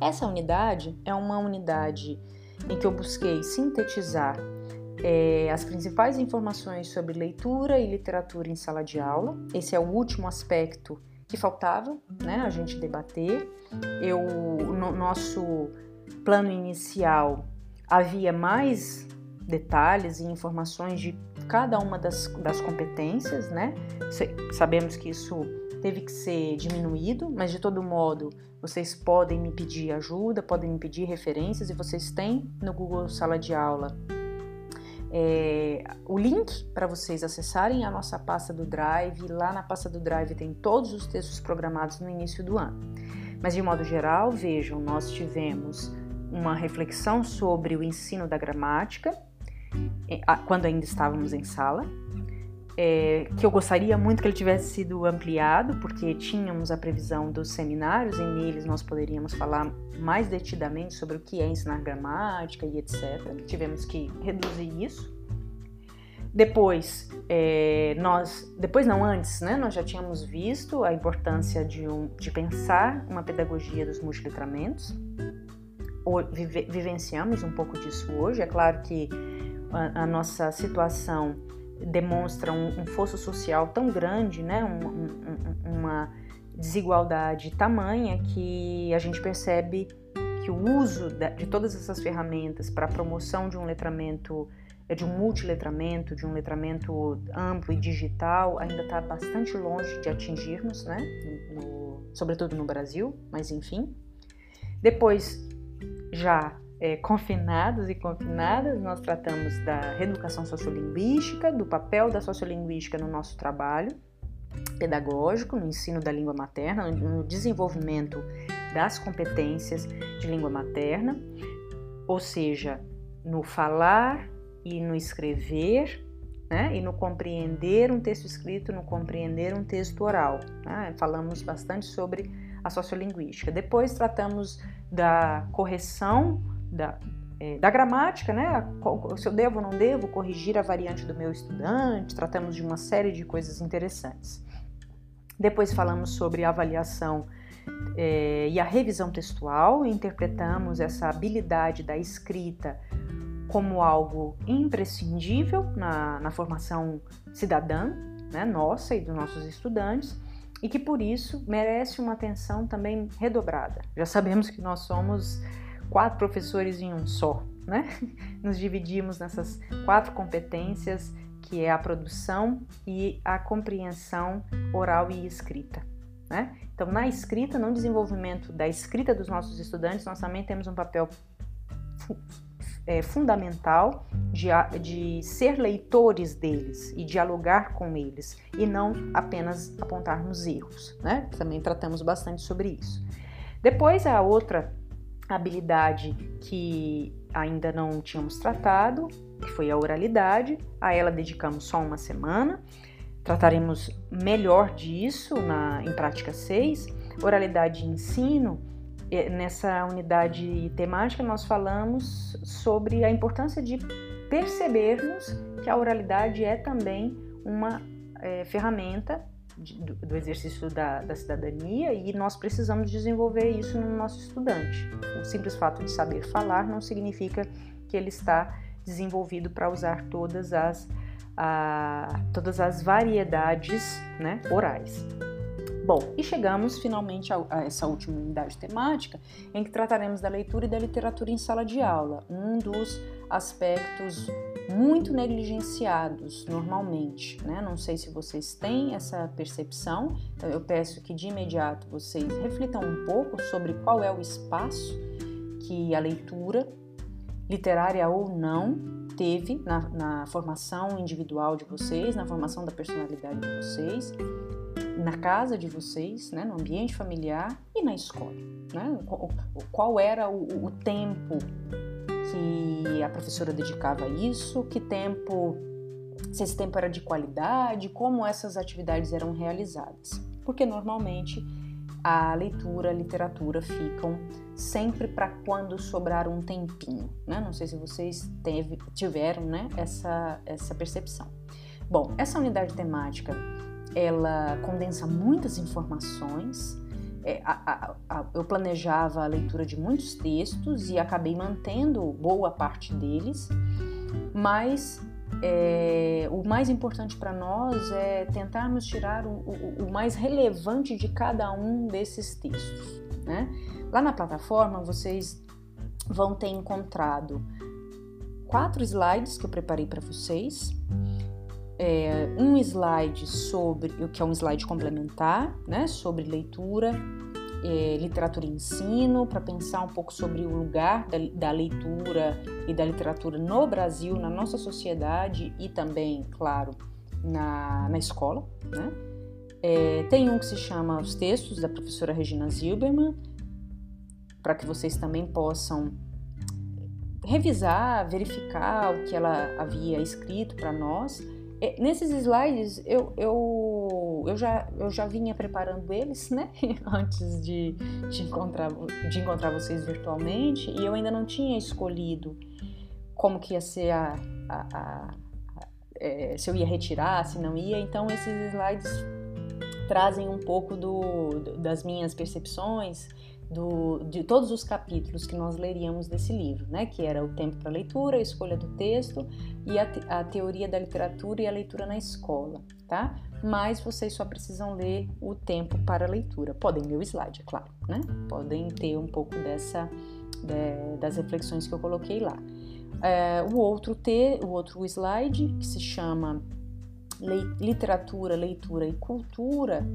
Essa unidade é uma unidade em que eu busquei sintetizar é, as principais informações sobre leitura e literatura em sala de aula. Esse é o último aspecto que faltava, né, a gente debater. Eu, no nosso plano inicial havia mais detalhes e informações de cada uma das, das competências, né? Sabemos que isso teve que ser diminuído, mas de todo modo vocês podem me pedir ajuda, podem me pedir referências e vocês têm no Google Sala de Aula é, o link para vocês acessarem a nossa pasta do Drive. Lá na pasta do Drive tem todos os textos programados no início do ano. Mas de modo geral, vejam, nós tivemos uma reflexão sobre o ensino da gramática, é, quando ainda estávamos em sala, é, que eu gostaria muito que ele tivesse sido ampliado, porque tínhamos a previsão dos seminários, e neles nós poderíamos falar mais detidamente sobre o que é ensinar gramática e etc. Tivemos que reduzir isso. Depois, é, nós, depois não antes, né, nós já tínhamos visto a importância de, um, de pensar uma pedagogia dos multiletramentos. Vive, vivenciamos um pouco disso hoje. É claro que a, a nossa situação demonstra um, um fosso social tão grande, né, um, um, uma desigualdade tamanha que a gente percebe que o uso de todas essas ferramentas para a promoção de um letramento, de um multiletramento, de um letramento amplo e digital, ainda está bastante longe de atingirmos, né? No, sobretudo no Brasil, mas enfim. Depois, já é, confinados e confinadas, nós tratamos da reeducação sociolinguística, do papel da sociolinguística no nosso trabalho pedagógico, no ensino da língua materna, no desenvolvimento das competências de língua materna, ou seja, no falar e no escrever, né? e no compreender um texto escrito, no compreender um texto oral. Né? Falamos bastante sobre a sociolinguística. Depois tratamos da correção da, é, da gramática, né? Se eu devo ou não devo corrigir a variante do meu estudante, tratamos de uma série de coisas interessantes. Depois falamos sobre a avaliação é, e a revisão textual, interpretamos essa habilidade da escrita como algo imprescindível na, na formação cidadã, né, nossa e dos nossos estudantes, e que por isso merece uma atenção também redobrada. Já sabemos que nós somos quatro professores em um só, né? Nos dividimos nessas quatro competências que é a produção e a compreensão oral e escrita. Né? Então, na escrita, no desenvolvimento da escrita dos nossos estudantes, nós também temos um papel é, fundamental de, de ser leitores deles e dialogar com eles, e não apenas apontarmos erros. Né? Também tratamos bastante sobre isso. Depois, a outra habilidade que ainda não tínhamos tratado, que foi a oralidade. A ela dedicamos só uma semana. Trataremos melhor disso na, em prática 6. Oralidade e ensino. Nessa unidade temática, nós falamos sobre a importância de percebermos que a oralidade é também uma é, ferramenta do, do exercício da, da, cidadania e nós precisamos desenvolver isso no nosso estudante. O simples fato de saber falar não significa que ele está desenvolvido para usar todas as, a, todas as variedades né, orais. Bom, e chegamos finalmente a, a, essa última unidade temática, em que trataremos da leitura e da literatura em sala de aula, um dos aspectos muito negligenciados normalmente, né? Não sei se vocês têm essa percepção, então eu peço que de imediato vocês reflitam um pouco sobre qual é o espaço que a leitura, literária ou não, teve na, na formação individual de vocês, na formação da personalidade de vocês, na casa de vocês, né, no ambiente familiar e na escola. Né? Qual era o, o tempo que a professora dedicava a isso, que tempo, se esse tempo era de qualidade, como essas atividades eram realizadas. Porque normalmente a leitura, a literatura ficam sempre para quando sobrar um tempinho, né? Não sei se vocês teve, tiveram, né, essa, essa percepção. Bom, essa unidade temática, ela condensa muitas informações, é, a, a, eu planejava a leitura de muitos textos e acabei mantendo boa parte deles, mas é, o mais importante para nós é tentarmos tirar o, o, o, mais relevante de cada um desses textos. Né? Lá na plataforma vocês vão ter encontrado quatro slides que eu preparei para vocês. É, um slide sobre o que é um slide complementar, né, sobre leitura, é, literatura e ensino, para pensar um pouco sobre o lugar da, da, leitura e da literatura no Brasil, na nossa sociedade e também, claro, na, na escola. Né? É, tem um que se chama Os Textos, da professora Regina Zilberman, para que vocês também possam revisar, verificar o que ela havia escrito para nós. É, nesses slides eu, eu, eu, já, eu já vinha preparando eles, né? Antes de, de, encontrar, de encontrar vocês virtualmente e eu ainda não tinha escolhido como que ia ser a, a, a, a é, se eu ia retirar, se não ia. Então esses slides trazem um pouco do, das minhas percepções do, de todos os capítulos que nós leríamos desse livro, né? que era o tempo para leitura, a escolha do texto e a, te, a, teoria da literatura e a leitura na escola, tá? Mas vocês só precisam ler o tempo para a leitura. Podem ler o slide, é claro, né? Podem ter um pouco dessa de, das reflexões que eu coloquei lá. É, o outro T, o outro slide que se chama literatura, leitura e cultura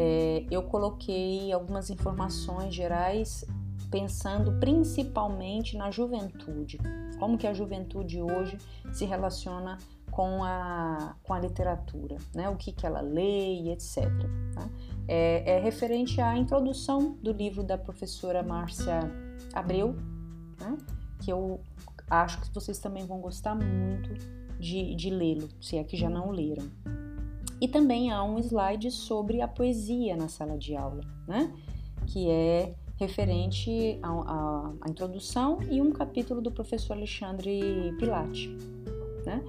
é, eu coloquei algumas informações gerais pensando principalmente na juventude, como que a juventude hoje se relaciona com a, com a literatura, né? o que, que ela lê e etc. Tá? É, é, referente à introdução do livro da professora Márcia Abreu, né? que eu acho que vocês também vão gostar muito de, de lê-lo, se é que já não leram. E também há um slide sobre a poesia na sala de aula, né? que é referente à introdução e um capítulo do professor Alexandre Pilate, né?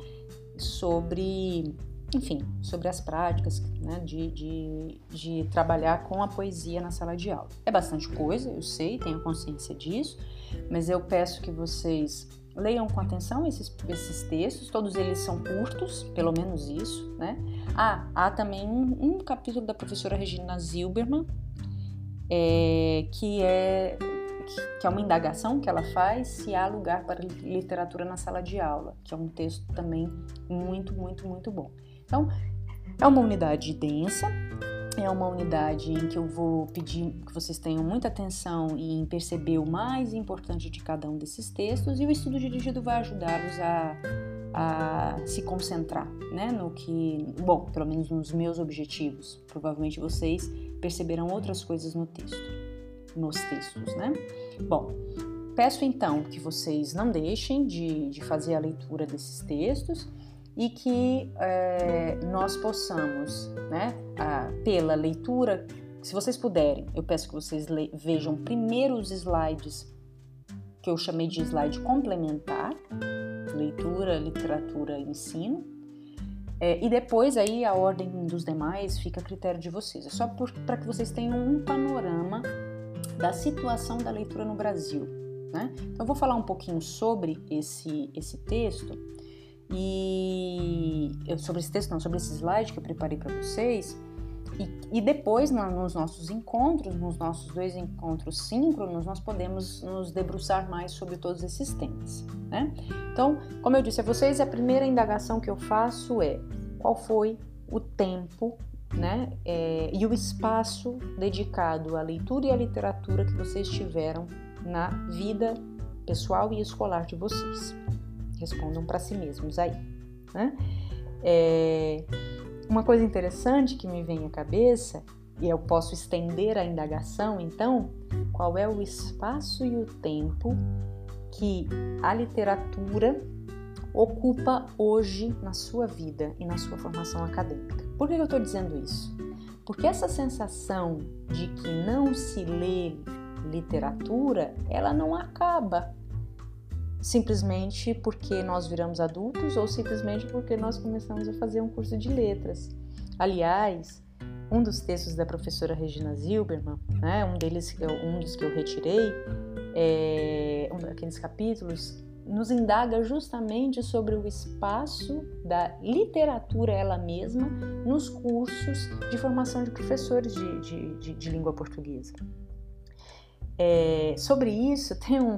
sobre, enfim, sobre as práticas né? de, de, de trabalhar com a poesia na sala de aula. É bastante coisa, eu sei, tenho consciência disso, mas eu peço que vocês leiam com atenção esses, esses textos, todos eles são curtos, pelo menos isso, né? Ah, há também um, um capítulo da professora Regina Zilberman, é, que, é, que é uma indagação que ela faz se há lugar para literatura na sala de aula, que é um texto também muito, muito, muito bom. Então, é uma unidade densa, é uma unidade em que eu vou pedir que vocês tenham muita atenção em perceber o mais importante de cada um desses textos e o estudo dirigido vai ajudá-los a, a se concentrar, né, no que, bom, pelo menos nos meus objetivos. Provavelmente vocês perceberão outras coisas no texto, nos textos, né? Bom, peço então que vocês não deixem de, de fazer a leitura desses textos e que é, nós possamos, né, a, pela leitura, se vocês puderem, eu peço que vocês vejam primeiro os slides que eu chamei de slide complementar, leitura, literatura, ensino, é, e depois aí a ordem dos demais fica a critério de vocês. É só para que vocês tenham um panorama da situação da leitura no Brasil. Né? Então eu vou falar um pouquinho sobre esse, esse texto e sobre esse texto, não, sobre esse slide que eu preparei para vocês. E, e depois, na, nos nossos encontros, nos nossos dois encontros síncronos, nós podemos nos debruçar mais sobre todos esses temas. Né? Então, como eu disse a vocês, a primeira indagação que eu faço é qual foi o tempo né, é, e o espaço dedicado à leitura e à literatura que vocês tiveram na vida pessoal e escolar de vocês respondam para si mesmos aí. Né? É, uma coisa interessante que me vem à cabeça, e eu posso estender a indagação, então, qual é o espaço e o tempo que a literatura ocupa hoje na sua vida e na sua formação acadêmica. Por que eu estou dizendo isso? Porque essa sensação de que não se lê literatura, ela não acaba simplesmente porque nós viramos adultos ou simplesmente porque nós começamos a fazer um curso de letras. Aliás, um dos textos da professora Regina Zilberman, né, um deles, um dos que eu retirei, é, um daqueles capítulos, nos indaga justamente sobre o espaço da literatura ela mesma nos cursos de formação de professores de, de, de, de língua portuguesa. É, sobre isso, tem um,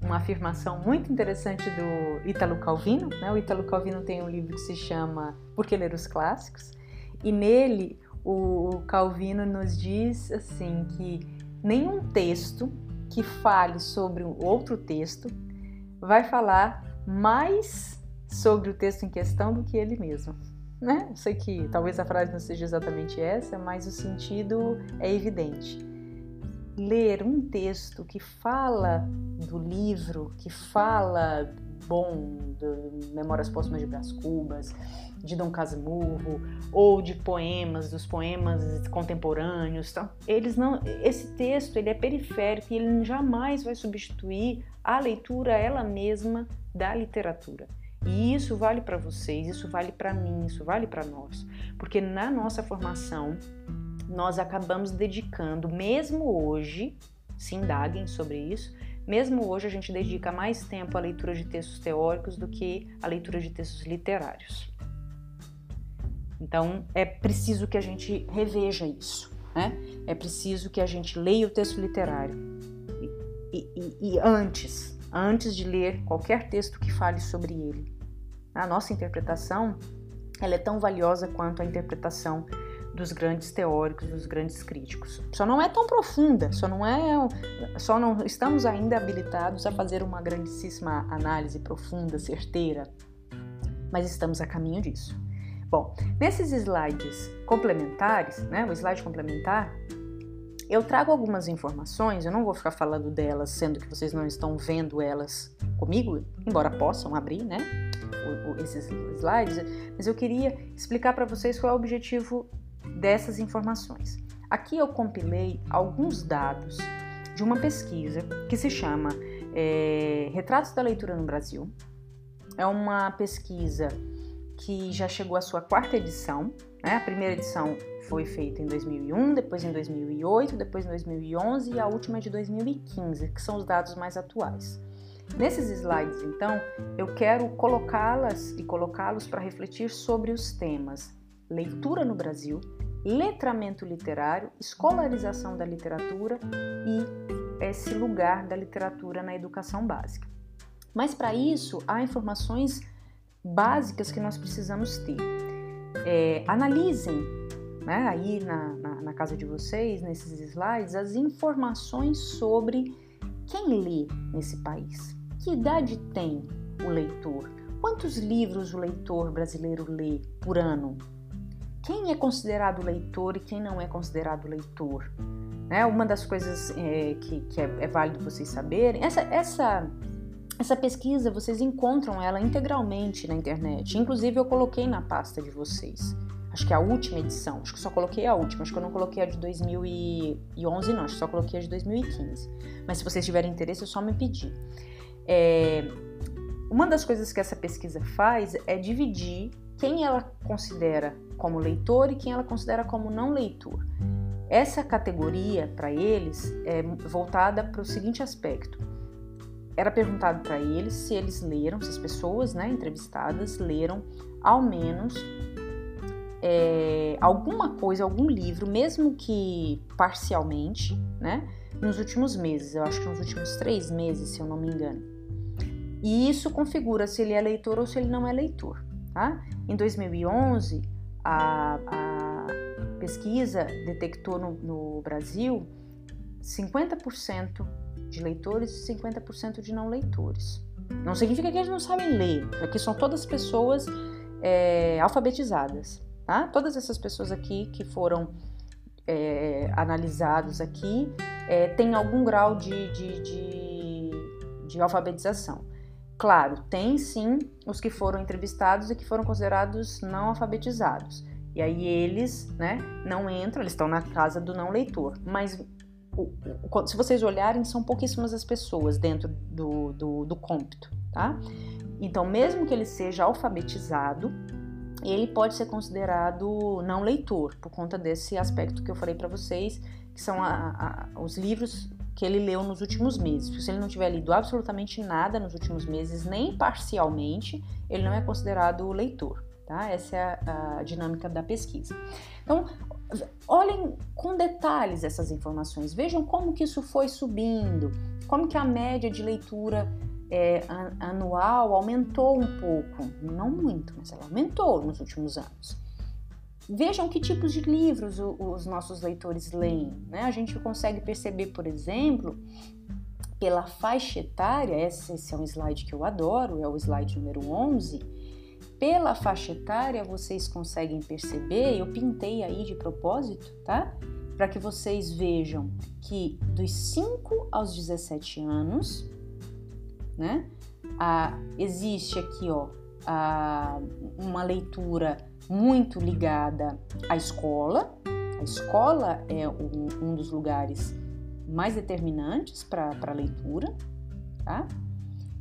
uma afirmação muito interessante do Ítalo Calvino. Né? O Ítalo Calvino tem um livro que se chama Por que Ler os Clássicos? E nele, o Calvino nos diz assim que nenhum texto que fale sobre outro texto vai falar mais sobre o texto em questão do que ele mesmo. Né? Sei que talvez a frase não seja exatamente essa, mas o sentido é evidente. Ler um texto que fala do livro, que fala bom, de Memórias Póstumas de Brás Cubas, de Dom Casmurro, ou de poemas, dos poemas contemporâneos. Então, eles não, esse texto ele é periférico e ele jamais vai substituir a leitura ela mesma da literatura. E isso vale para vocês, isso vale para mim, isso vale para nós, porque na nossa formação nós acabamos dedicando, mesmo hoje, se indaguem sobre isso, mesmo hoje a gente dedica mais tempo à leitura de textos teóricos do que à leitura de textos literários. Então é preciso que a gente reveja isso, né? É preciso que a gente leia o texto literário e, e, e antes, antes de ler qualquer texto que fale sobre ele. A nossa interpretação ela é tão valiosa quanto a interpretação dos grandes teóricos, dos grandes críticos. Só não é tão profunda, só não é, só não estamos ainda habilitados a fazer uma grandíssima análise profunda, certeira, mas estamos a caminho disso. Bom, nesses slides complementares, né, o slide complementar, eu trago algumas informações, eu não vou ficar falando delas, sendo que vocês não estão vendo elas comigo, embora possam abrir, né, esses slides, mas eu queria explicar para vocês qual é o objetivo dessas informações. Aqui eu compilei alguns dados de uma pesquisa que se chama é, Retratos da Leitura no Brasil. É uma pesquisa que já chegou à sua quarta edição. Né? A primeira edição foi feita em 2001, depois em 2008, depois em 2011 e a última é de 2015, que são os dados mais atuais. Nesses slides, então, eu quero colocá-las e colocá-los para refletir sobre os temas leitura no Brasil, letramento literário, escolarização da literatura e esse lugar da literatura na educação básica. Mas para isso há informações básicas que nós precisamos ter. É, analisem né, aí na, na, na casa de vocês, nesses slides, as informações sobre quem lê nesse país. Que idade tem o leitor? Quantos livros o leitor brasileiro lê por ano? Quem é considerado leitor e quem não é considerado leitor. Né? Uma das coisas é, que, que é, é, válido vocês saberem, essa, essa, essa pesquisa vocês encontram ela integralmente na internet. Inclusive eu coloquei na pasta de vocês. Acho que é a última edição, acho que só coloquei a última, acho que eu não coloquei a de 2011 não, acho que só coloquei a de 2015. Mas se vocês tiverem interesse é só me pedir. É, uma das coisas que essa pesquisa faz é dividir quem ela considera como leitor e quem ela considera como não leitor. Essa categoria para eles é voltada para o seguinte aspecto: era perguntado para eles se eles leram, se as pessoas né, entrevistadas leram ao menos é, alguma coisa, algum livro, mesmo que parcialmente, né, nos últimos meses. Eu acho que nos últimos três meses, se eu não me engano. E isso configura se ele é leitor ou se ele não é leitor. Tá? Em 2011, a, a pesquisa detectou no, no Brasil 50% de leitores e 50% de não leitores. Não significa que eles não sabem ler, aqui são todas pessoas é, alfabetizadas. Tá? Todas essas pessoas aqui que foram é, analisados aqui é, têm algum grau de, de, de, de alfabetização. Claro, tem sim os que foram entrevistados e que foram considerados não alfabetizados. E aí eles, né, não entram, eles estão na casa do não leitor. Mas se vocês olharem, são pouquíssimas as pessoas dentro do, do, do cômpito, tá? Então, mesmo que ele seja alfabetizado, ele pode ser considerado não leitor, por conta desse aspecto que eu falei para vocês, que são a, a, os livros que ele leu nos últimos meses. Se ele não tiver lido absolutamente nada nos últimos meses, nem parcialmente, ele não é considerado leitor. Tá? Essa é a, a dinâmica da pesquisa. Então, olhem com detalhes essas informações, vejam como que isso foi subindo, como que a média de leitura é, anual aumentou um pouco, não muito, mas ela aumentou nos últimos anos. Vejam que tipos de livros os nossos leitores leem. Né? A gente consegue perceber, por exemplo, pela faixa etária, esse é um slide que eu adoro, é o slide número 11. Pela faixa etária, vocês conseguem perceber, eu pintei aí de propósito, tá? Para que vocês vejam que dos 5 aos 17 anos, né? Ah, existe aqui, ó, ah, uma leitura muito ligada à escola. A escola é um, um dos lugares mais determinantes para a leitura, tá?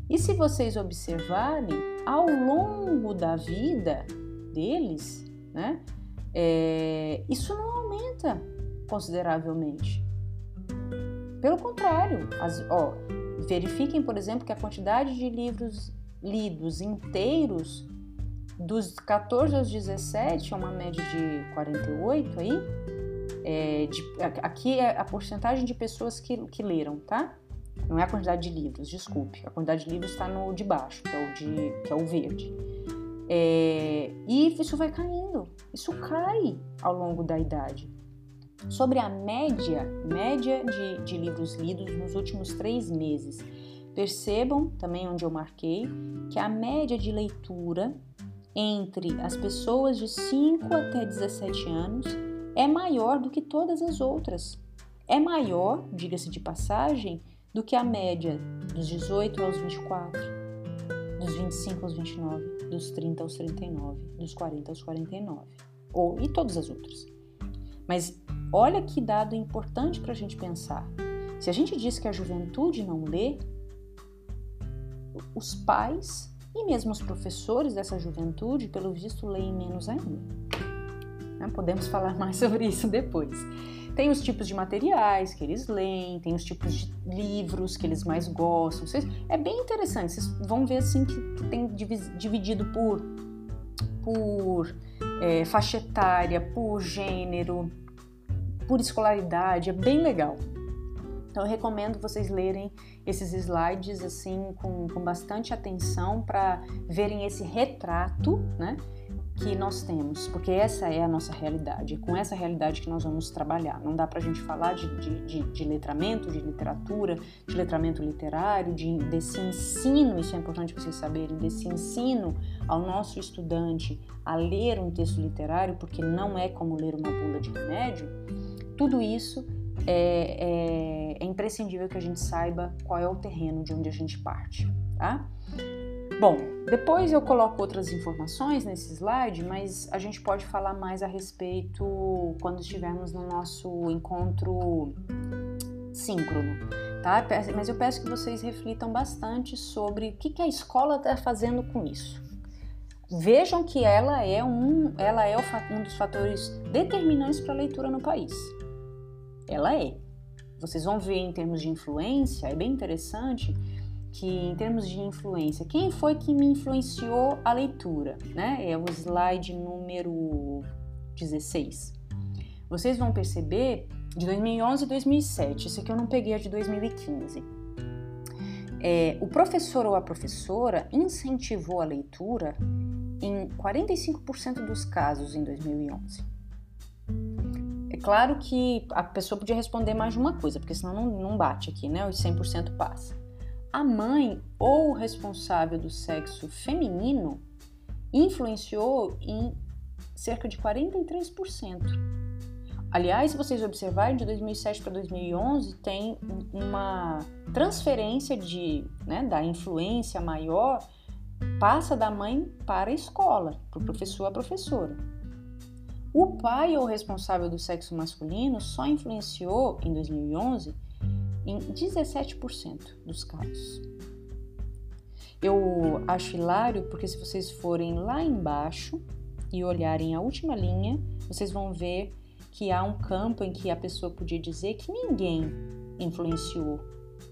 E se vocês observarem, ao longo da vida deles, né, é, isso não aumenta consideravelmente. Pelo contrário, as, ó, Verifiquem, por exemplo, que a quantidade de livros lidos inteiros dos 14 aos 17 é uma média de 48 aí. É, de, aqui é a porcentagem de pessoas que, que leram, tá? Não é a quantidade de livros, desculpe. A quantidade de livros está no de baixo, que é o, de, que é o verde. É, e isso vai caindo, isso cai ao longo da idade sobre a média, média de, de livros lidos nos últimos três meses. Percebam também onde eu marquei que a média de leitura entre as pessoas de 5 até 17 anos é maior do que todas as outras. É maior, diga-se de passagem, do que a média dos 18 aos 24, dos 25 aos 29, dos 30 aos 39, dos 40 aos 49, ou e todas as outras. Mas olha que dado importante para a gente pensar. Se a gente diz que a juventude não lê, os pais e mesmo os professores dessa juventude, pelo visto, leem menos ainda. Né? Podemos falar mais sobre isso depois. Tem os tipos de materiais que eles leem, tem os tipos de livros que eles mais gostam. É bem interessante, vocês vão ver assim que tem dividido por, por é, faixa etária, por gênero, por escolaridade, é bem legal. Então eu recomendo vocês lerem esses slides assim com, com bastante atenção para verem esse retrato, né? que nós temos, porque essa é a nossa realidade, é com essa realidade que nós vamos trabalhar. Não dá para a gente falar de, de, de, de, letramento, de literatura, de letramento literário, de, desse ensino, isso é importante vocês saberem, desse ensino ao nosso estudante a ler um texto literário, porque não é como ler uma bula de remédio. Tudo isso é, é, é imprescindível que a gente saiba qual é o terreno de onde a gente parte, tá? Bom, depois eu coloco outras informações nesse slide, mas a gente pode falar mais a respeito quando estivermos no nosso encontro síncrono, tá? Mas eu peço que vocês reflitam bastante sobre o que, a escola está fazendo com isso. Vejam que ela é um, ela é um dos fatores determinantes para a leitura no país. Ela é. Vocês vão ver em termos de influência, é bem interessante que em termos de influência, quem foi que me influenciou a leitura, né? É o slide número 16. Vocês vão perceber de 2011 e 2007, isso aqui eu não peguei a de 2015. É, o professor ou a professora incentivou a leitura em 45% dos casos em 2011. Claro que a pessoa podia responder mais de uma coisa, porque senão não, não bate aqui, né? Os 100% passa a mãe ou o responsável do sexo feminino influenciou em cerca de 43%. Aliás, se vocês observarem, de 2007 para 2011 tem uma transferência de, né, da influência maior, passa da mãe para a escola, para o professor a professora. O pai ou responsável do sexo masculino só influenciou em 2011 em 17% dos casos. Eu acho hilário porque se vocês forem lá embaixo, e olharem a última linha, vocês vão ver que há um campo em que a pessoa podia dizer que ninguém influenciou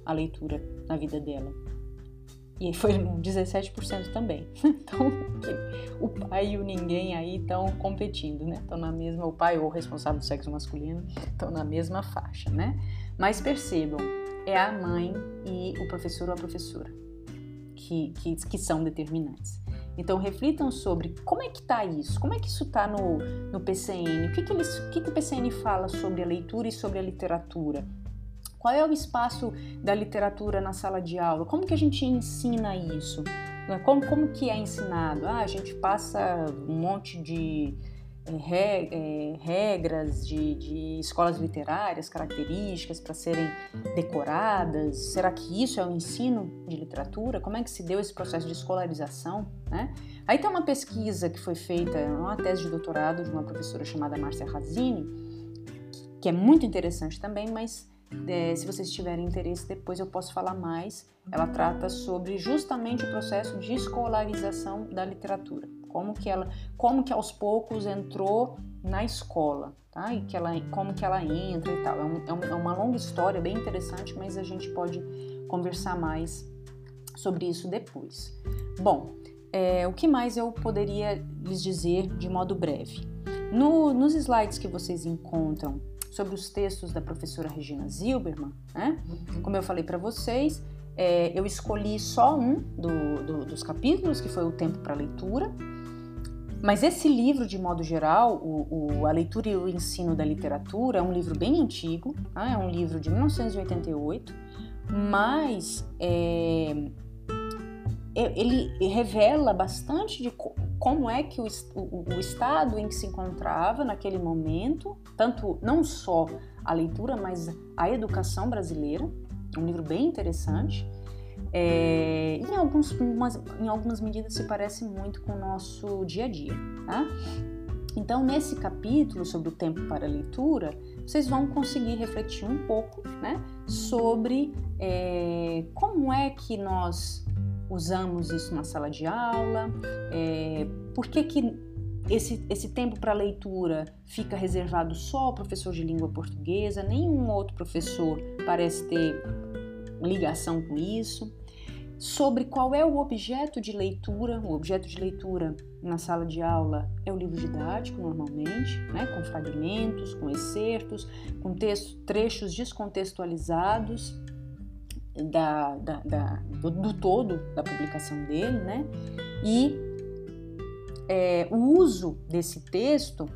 a leitura na vida dela. E foi 17% também. Então, o pai e o ninguém aí estão competindo, né? Estão na mesma, o pai ou o responsável do sexo masculino estão na mesma faixa, né? Mas percebam, é a mãe e o professor ou a professora que, que, que são determinantes. Então reflitam sobre como é que está isso, como é que isso está no, no PCN, o que que, eles, o que, que o PCN fala sobre a leitura e sobre a literatura, qual é o espaço da literatura na sala de aula? Como que a gente ensina isso? Como, como que é ensinado? Ah, a gente passa um monte de é, regras de, de, escolas literárias, características para serem decoradas? Será que isso é o ensino de literatura? Como é que se deu esse processo de escolarização? Né? Aí tem uma pesquisa que foi feita, uma tese de doutorado de uma professora chamada Márcia Razini, que é muito interessante também, mas é, se vocês tiverem interesse, depois eu posso falar mais. Ela trata sobre justamente o processo de escolarização da literatura, como que ela, como que aos poucos entrou na escola, tá? E que ela, como que ela entra e tal. É, um, é uma longa história, bem interessante, mas a gente pode conversar mais sobre isso depois. Bom, é, o que mais eu poderia lhes dizer de modo breve? No, nos slides que vocês encontram sobre os textos da professora Regina Zilberman, né? Uhum. Como eu falei para vocês, é, eu escolhi só um do, do, dos capítulos, que foi o Tempo para Leitura. Mas esse livro, de modo geral, o, o, A Leitura e o Ensino da Literatura, é um livro bem antigo, tá? é um livro de 1988, mas é, ele revela bastante de como é que o, o, o, estado em que se encontrava naquele momento, tanto não só a leitura, mas a educação brasileira, um livro bem interessante. É, em, alguns, umas, em algumas medidas se parece muito com o nosso dia a dia. Tá? Então, nesse capítulo sobre o tempo para a leitura, vocês vão conseguir refletir um pouco né, sobre é, como é que nós usamos isso na sala de aula, é, por que, que esse, esse tempo para leitura fica reservado só ao professor de língua portuguesa, nenhum outro professor parece ter ligação com isso. Sobre qual é o objeto de leitura, o objeto de leitura na sala de aula é o livro didático, normalmente, né, com fragmentos, com excertos, com textos, trechos descontextualizados da, da, da do, do, todo da publicação dele, né? E é, o uso desse texto,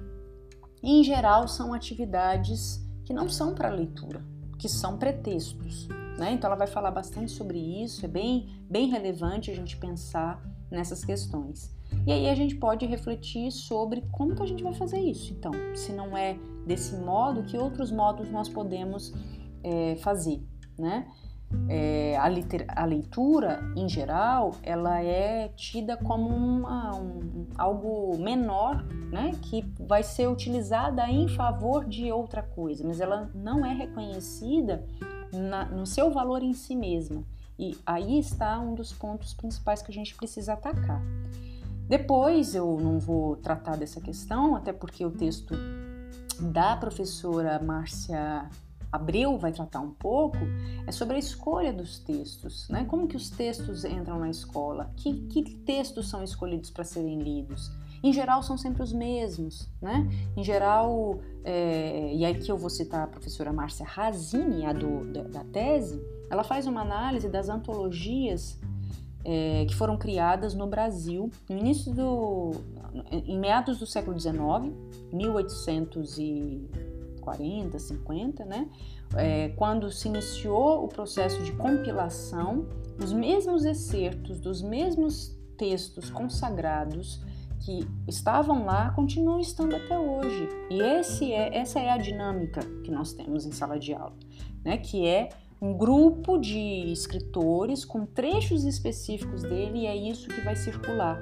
em geral, são atividades que não são para leitura, que são pretextos. Né? Então, ela vai falar bastante sobre isso, é bem, bem relevante a gente pensar nessas questões. E aí a gente pode refletir sobre como que a gente vai fazer isso. Então, se não é desse modo, que outros modos nós podemos é, fazer, né? É, a, a, leitura, em geral, ela é tida como uma, um, algo menor, né, que vai ser utilizada em favor de outra coisa, mas ela não é reconhecida na, no seu valor em si mesma. E aí está um dos pontos principais que a gente precisa atacar. Depois eu não vou tratar dessa questão, até porque o texto da professora Márcia Abreu vai tratar um pouco é sobre a escolha dos textos, né? Como que os textos entram na escola? Que, que textos são escolhidos para serem lidos? Em geral, são sempre os mesmos, né? Em geral, é, e aqui eu vou citar a professora Márcia Razini, a do, da, da tese, ela faz uma análise das antologias é, que foram criadas no Brasil no início do, em meados do século XIX, 1800 e 40, 50, né? É, quando se iniciou o processo de compilação, os mesmos excertos dos mesmos textos consagrados que estavam lá continuam estando até hoje. E esse é, essa é a dinâmica que nós temos em sala de aula, né? Que é um grupo de escritores com trechos específicos dele e é isso que vai circular,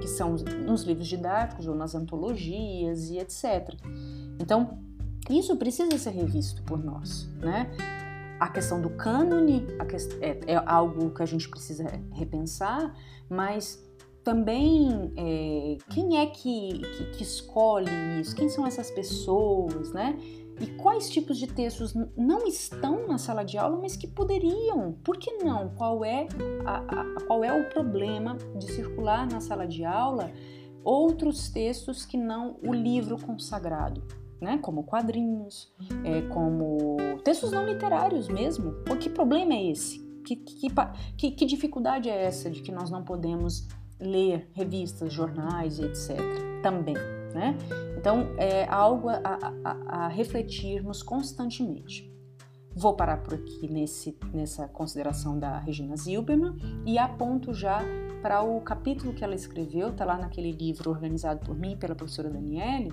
que são nos livros didáticos ou nas antologias e etc. Então, isso precisa ser revisto por nós, né? A questão do cânone é, é algo que a gente precisa repensar, mas também é, quem é que, que, que, escolhe isso? Quem são essas pessoas, né? E quais tipos de textos não estão na sala de aula, mas que poderiam? Por que não? Qual é, a, a, qual é o problema de circular na sala de aula outros textos que não o livro consagrado? Né, como quadrinhos, é, como textos não literários mesmo. Pô, que problema é esse? Que, que, que, que dificuldade é essa de que nós não podemos ler revistas, jornais e etc. também, né? Então é algo a, a, a refletirmos constantemente. Vou parar por aqui nesse, nessa consideração da Regina Zilberman e aponto já para o capítulo que ela escreveu, está lá naquele livro organizado por mim pela professora Daniele,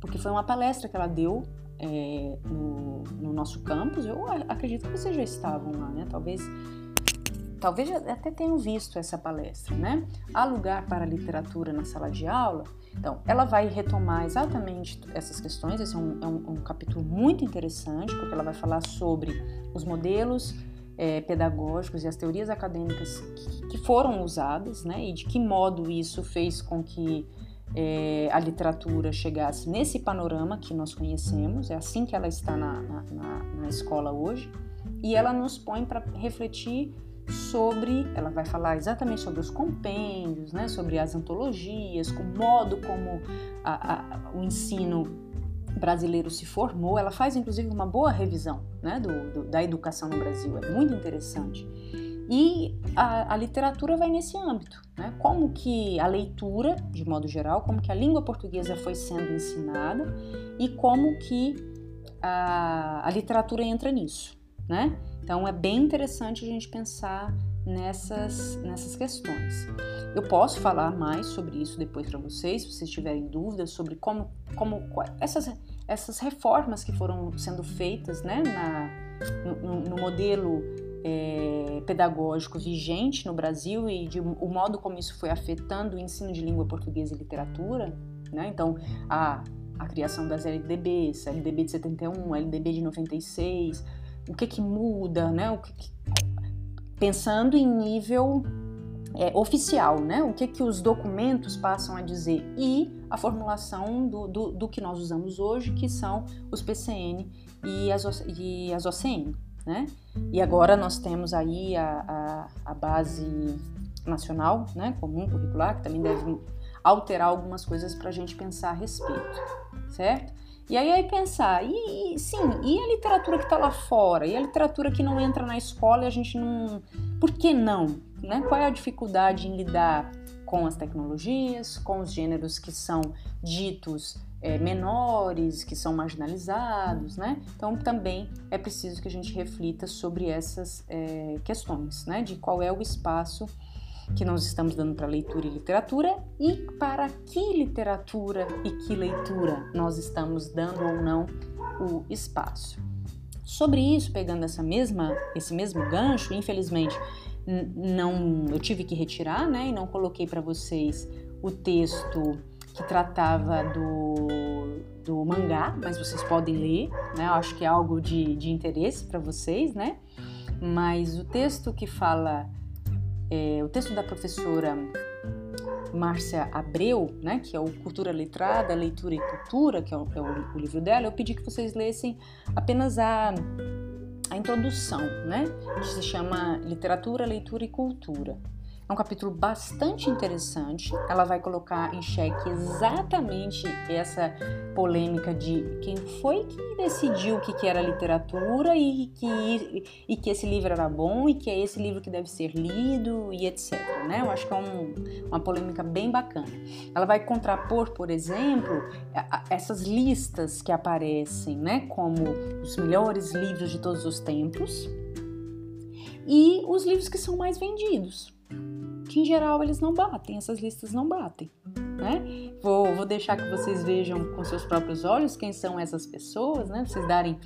porque foi uma palestra que ela deu é, no, no, nosso campus. Eu acredito que vocês já estavam lá, né? Talvez talvez até tenham visto essa palestra, né? Há lugar para literatura na sala de aula? Então, ela vai retomar exatamente essas questões. Esse é um, é um, um capítulo muito interessante, porque ela vai falar sobre os modelos é, pedagógicos e as teorias acadêmicas que, que, foram usadas, né? E de que modo isso fez com que é, a literatura chegasse nesse panorama que nós conhecemos. É assim que ela está na, na, na, na escola hoje. E ela nos põe para refletir sobre, ela vai falar exatamente sobre os compêndios, né, sobre as antologias, o modo como a, a, o ensino brasileiro se formou. Ela faz inclusive uma boa revisão né, do, do, da educação no Brasil, é muito interessante. E a, a, literatura vai nesse âmbito, né? Como que a leitura, de modo geral, como que a língua portuguesa foi sendo ensinada e como que a, a literatura entra nisso, né? Então é bem interessante a gente pensar nessas, nessas questões. Eu posso falar mais sobre isso depois para vocês, se vocês tiverem dúvidas sobre como, como essas, essas reformas que foram sendo feitas né, na, no, no modelo é, pedagógico vigente no Brasil e de, o modo como isso foi afetando o ensino de língua portuguesa e literatura. Né? Então, a, a criação das LDBs, LDB de 71, a LDB de 96, o que que muda, né? O que que... Pensando em nível é, oficial, né? O que que os documentos passam a dizer e a formulação do, do, do que nós usamos hoje, que são os PCN e as, e as OCN, né? E agora nós temos aí a, a, a base nacional, né, comum curricular, que também deve alterar algumas coisas para a gente pensar a respeito, certo? E aí, aí pensar, e, e, sim, e a literatura que está lá fora? E a literatura que não entra na escola e a gente não. Por que não? Né? Qual é a dificuldade em lidar com as tecnologias, com os gêneros que são ditos é, menores, que são marginalizados, né? Então também é preciso que a gente reflita sobre essas é, questões, né? De qual é o espaço que nós estamos dando para leitura e literatura e para que literatura e que leitura nós estamos dando ou não o espaço. Sobre isso, pegando essa mesma, esse mesmo gancho, infelizmente não, eu tive que retirar, né, e não coloquei para vocês o texto que tratava do, do mangá, mas vocês podem ler, né? Eu acho que é algo de, de interesse para vocês, né? Mas o texto que fala é, o texto da professora Márcia Abreu, né, que é o Cultura Letrada, Leitura e Cultura, que é, o, é o, livro dela, eu pedi que vocês lessem apenas a, a introdução, né, que se chama Literatura, Leitura e Cultura. É um capítulo bastante interessante. Ela vai colocar em xeque exatamente essa polêmica de quem foi que decidiu o que era literatura e que, e que esse livro era bom e que é esse livro que deve ser lido e etc. Né? Eu acho que é um, uma polêmica bem bacana. Ela vai contrapor, por exemplo, essas listas que aparecem né, como os melhores livros de todos os tempos e os livros que são mais vendidos que em geral eles não batem, essas listas não batem. Né? Vou, vou deixar que vocês vejam com seus próprios olhos quem são essas pessoas, né? Vocês darem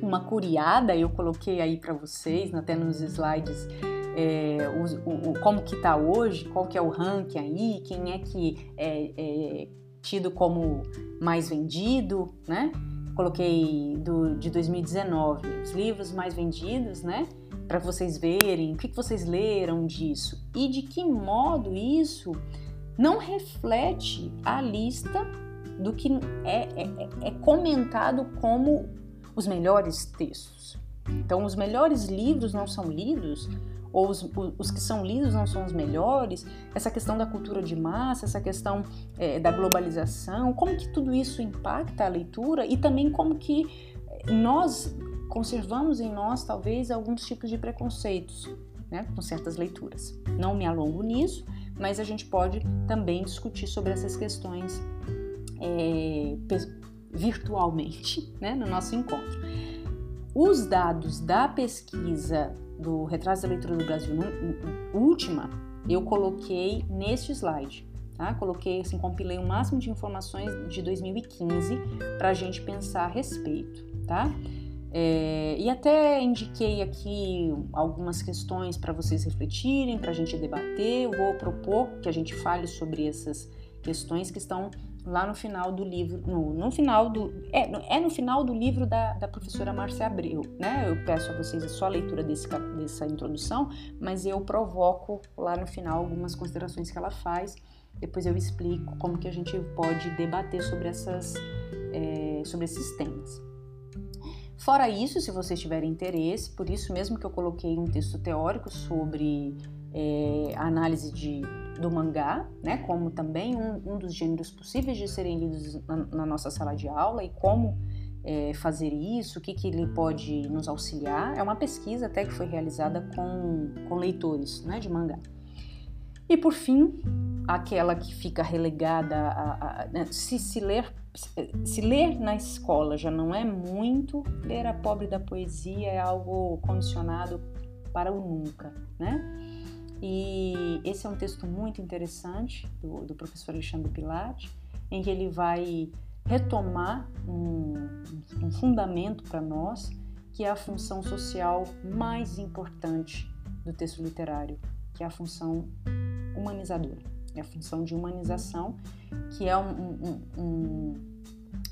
uma curiada, eu coloquei aí para vocês, até nos slides, é, o, o, como que tá hoje, qual que é o ranking aí, quem é que é, é tido como mais vendido, né? Coloquei do, de 2019 os livros mais vendidos, né? Para vocês verem o que, que vocês leram disso e de que modo isso não reflete a lista do que é, é, é comentado como os melhores textos. Então, os melhores livros não são lidos, ou os, os, que são lidos não são os melhores, essa questão da cultura de massa, essa questão é, da globalização, como que tudo isso impacta a leitura e também como que nós conservamos em nós talvez alguns tipos de preconceitos né, com certas leituras. Não me alongo nisso, mas a gente pode também discutir sobre essas questões é, virtualmente né, no nosso encontro. Os dados da pesquisa do Retrato da Leitura do Brasil, última, eu coloquei neste slide. Tá? Coloquei, assim, compilei o máximo de informações de 2015 para a gente pensar a respeito, tá? É, e até indiquei aqui algumas questões para vocês refletirem, para a gente debater. Eu vou propor que a gente fale sobre essas questões que estão lá no final do livro, no, no final do é, no, é no final do livro da, da professora Márcia Abreu, né? Eu peço a vocês a só leitura desse, dessa introdução, mas eu provoco lá no final algumas considerações que ela faz. Depois eu explico como que a gente pode debater sobre essas é, sobre esses temas. Fora isso, se vocês tiverem interesse, por isso mesmo que eu coloquei um texto teórico sobre é, a análise de, do mangá, né, como também um, um, dos gêneros possíveis de serem lidos na, na nossa sala de aula e como é, fazer isso, o que, que ele pode nos auxiliar. É uma pesquisa até que foi realizada com, com leitores né, de mangá. E por fim, aquela que fica relegada a, a, a né, se, se ler se ler na escola já não é muito, ler a pobre da poesia é algo condicionado para o nunca, né? E esse é um texto muito interessante do, do professor Alexandre Pilate, em que ele vai retomar um, um fundamento para nós, que é a função social mais importante do texto literário, que é a função humanizadora é a função de humanização, que é um, um, um,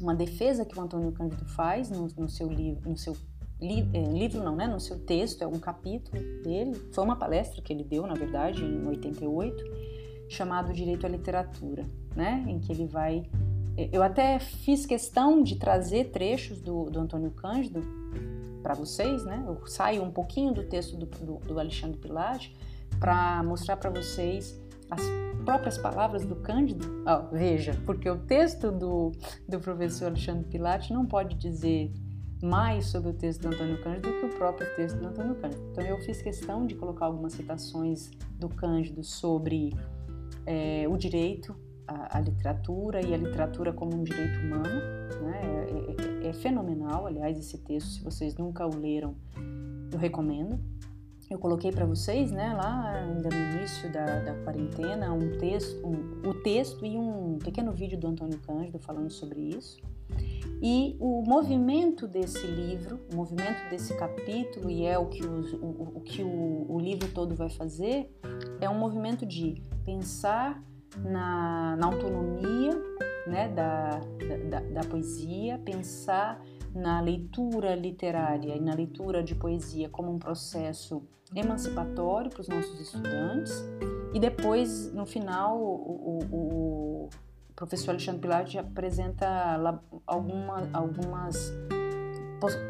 uma defesa que o Antônio Cândido faz no, no seu livro, no seu li, é, livro não, né, no seu texto, é um capítulo dele, foi uma palestra que ele deu, na verdade, em 88, chamado Direito à Literatura, né, em que ele vai é, eu até fiz questão de trazer trechos do, do Antônio Cândido para vocês, né? Eu saio um pouquinho do texto do, do, do Alexandre Pilate para mostrar para vocês as próprias palavras do Cândido? Oh, veja, porque o texto do, do professor Alexandre Pilate não pode dizer mais sobre o texto do Antônio Cândido do que o próprio texto do Antônio Cândido. Então eu fiz questão de colocar algumas citações do Cândido sobre é, o direito à, literatura e a literatura como um direito humano. Né? É, é, é fenomenal, aliás, esse texto, se vocês nunca o leram, eu recomendo eu coloquei para vocês, né, lá ainda no início da, da quarentena, um texto, um, o texto e um pequeno vídeo do Antônio Cândido falando sobre isso. E o movimento desse livro, o movimento desse capítulo, e é o que, o, o, o que o, o, livro todo vai fazer, é um movimento de pensar na, na autonomia né, da, da, da poesia, pensar na leitura literária e na leitura de poesia como um processo emancipatório para os nossos estudantes. E depois, no final, o, o, o professor Alexandre Pilar apresenta alguma, algumas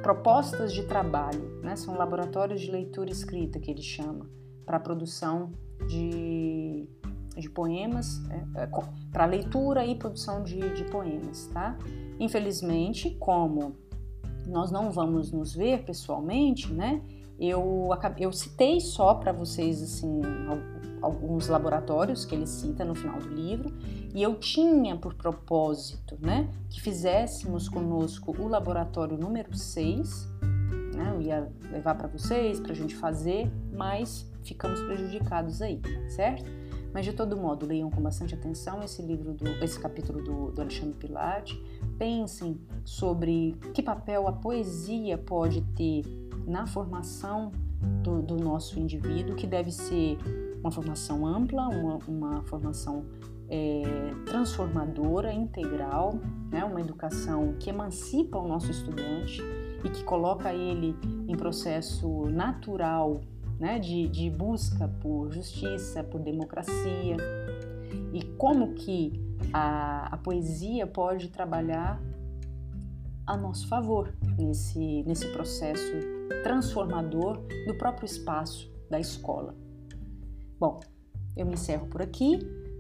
propostas de trabalho, né? são laboratórios de leitura escrita que ele chama, para a produção de, de poemas, né? é, para leitura e produção de, de poemas. Tá? Infelizmente, como nós não vamos nos ver pessoalmente, né? Eu, eu citei só para vocês assim alguns laboratórios que ele cita no final do livro e eu tinha por propósito, né, que fizéssemos conosco o laboratório número 6, né? Eu ia levar para vocês para a gente fazer, mas ficamos prejudicados aí, certo? Mas de todo modo, leiam com bastante atenção esse livro, do, esse capítulo do, do Alexandre Pilate. Pensem sobre que papel a poesia pode ter na formação do, do nosso indivíduo, que deve ser uma formação ampla, uma, uma formação é, transformadora, integral, né? uma educação que emancipa o nosso estudante e que coloca ele em processo natural né, de, de busca por justiça, por democracia, e como que a, a poesia pode trabalhar a nosso favor nesse, nesse processo transformador do próprio espaço da escola. Bom, eu me encerro por aqui,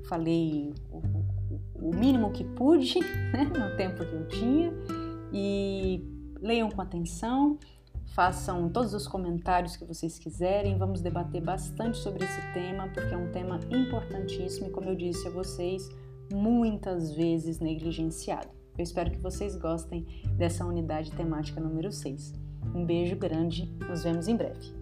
falei o, o, o mínimo que pude né, no tempo que eu tinha. E leiam com atenção, façam todos os comentários que vocês quiserem, vamos debater bastante sobre esse tema, porque é um tema importantíssimo. E, como eu disse a vocês, muitas vezes negligenciado. Eu espero que vocês gostem dessa unidade temática número 6. Um beijo grande, nos vemos em breve.